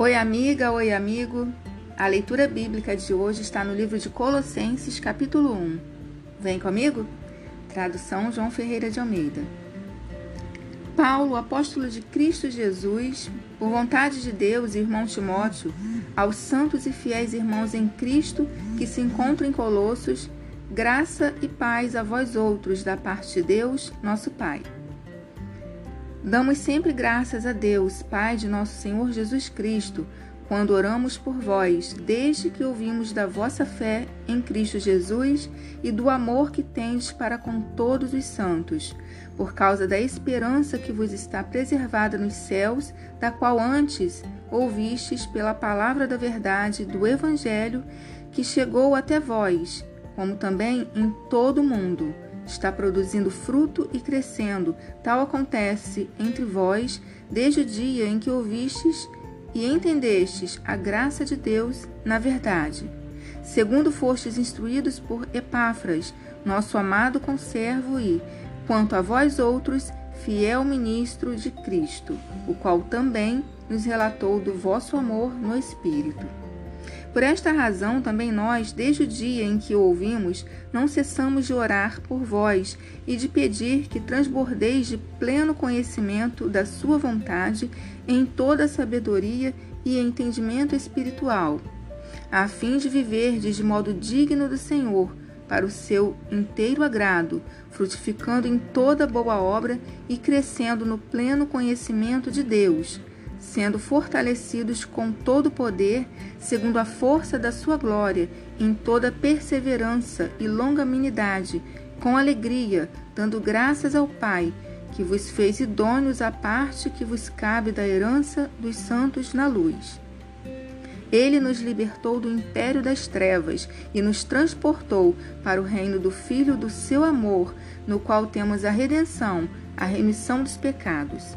Oi, amiga, oi, amigo. A leitura bíblica de hoje está no livro de Colossenses, capítulo 1. Vem comigo? Tradução João Ferreira de Almeida. Paulo, apóstolo de Cristo Jesus, por vontade de Deus, irmão Timóteo, aos santos e fiéis irmãos em Cristo que se encontram em Colossos, graça e paz a vós outros da parte de Deus, nosso Pai. Damos sempre graças a Deus, Pai de nosso Senhor Jesus Cristo, quando oramos por vós, desde que ouvimos da vossa fé em Cristo Jesus e do amor que tendes para com todos os santos, por causa da esperança que vos está preservada nos céus, da qual antes ouvistes pela palavra da verdade do Evangelho que chegou até vós, como também em todo o mundo está produzindo fruto e crescendo. Tal acontece entre vós desde o dia em que ouvistes e entendestes a graça de Deus na verdade. Segundo fostes instruídos por Epáfras, nosso amado conservo e, quanto a vós outros, fiel ministro de Cristo, o qual também nos relatou do vosso amor no Espírito. Por esta razão, também nós, desde o dia em que o ouvimos, não cessamos de orar por vós e de pedir que transbordeis de pleno conhecimento da Sua vontade em toda sabedoria e entendimento espiritual, a fim de viverdes de modo digno do Senhor, para o seu inteiro agrado, frutificando em toda boa obra e crescendo no pleno conhecimento de Deus sendo fortalecidos com todo o poder, segundo a força da sua glória, em toda perseverança e longanimidade, com alegria, dando graças ao Pai, que vos fez idôneos à parte que vos cabe da herança dos santos na luz. Ele nos libertou do império das trevas e nos transportou para o reino do Filho do seu amor, no qual temos a redenção, a remissão dos pecados.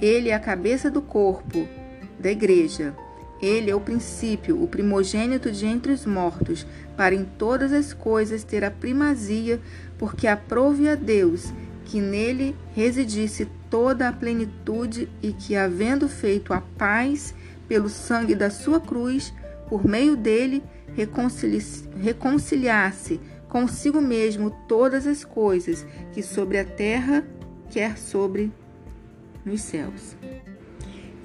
Ele é a cabeça do corpo, da igreja. Ele é o princípio, o primogênito de entre os mortos, para em todas as coisas ter a primazia, porque aprove a Deus que nele residisse toda a plenitude e que, havendo feito a paz pelo sangue da sua cruz, por meio dele reconcili reconciliasse consigo mesmo todas as coisas que sobre a terra, quer sobre nos céus.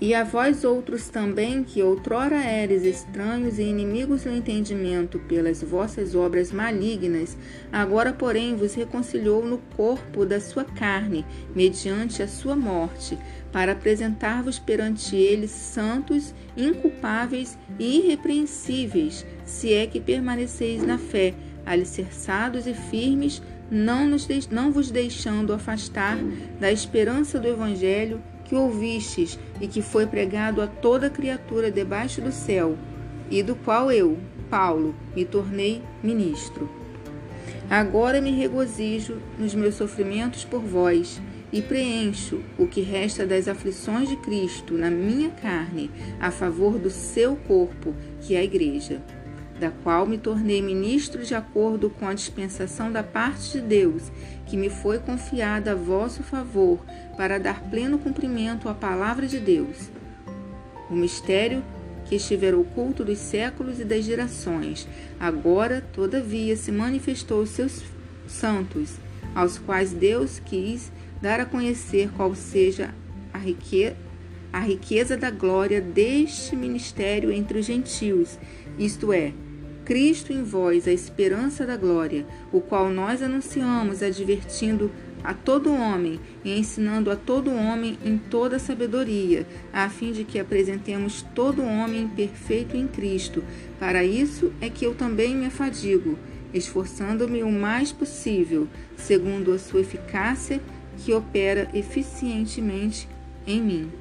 E a vós outros também, que outrora eres estranhos e inimigos do entendimento pelas vossas obras malignas, agora, porém, vos reconciliou no corpo da sua carne, mediante a sua morte, para apresentar-vos perante ele santos, inculpáveis e irrepreensíveis, se é que permaneceis na fé, alicerçados e firmes, não, nos de, não vos deixando afastar da esperança do Evangelho que ouvistes e que foi pregado a toda criatura debaixo do céu, e do qual eu, Paulo, me tornei ministro. Agora me regozijo nos meus sofrimentos por vós e preencho o que resta das aflições de Cristo na minha carne, a favor do seu corpo, que é a Igreja da qual me tornei ministro de acordo com a dispensação da parte de Deus, que me foi confiada a vosso favor, para dar pleno cumprimento à palavra de Deus. O mistério que estiver oculto dos séculos e das gerações, agora, todavia, se manifestou aos seus santos, aos quais Deus quis dar a conhecer qual seja a riqueza a riqueza da glória deste ministério entre os gentios, isto é, Cristo em vós, a esperança da glória, o qual nós anunciamos, advertindo a todo homem e ensinando a todo homem em toda sabedoria, a fim de que apresentemos todo homem perfeito em Cristo. Para isso é que eu também me afadigo, esforçando-me o mais possível, segundo a sua eficácia que opera eficientemente em mim.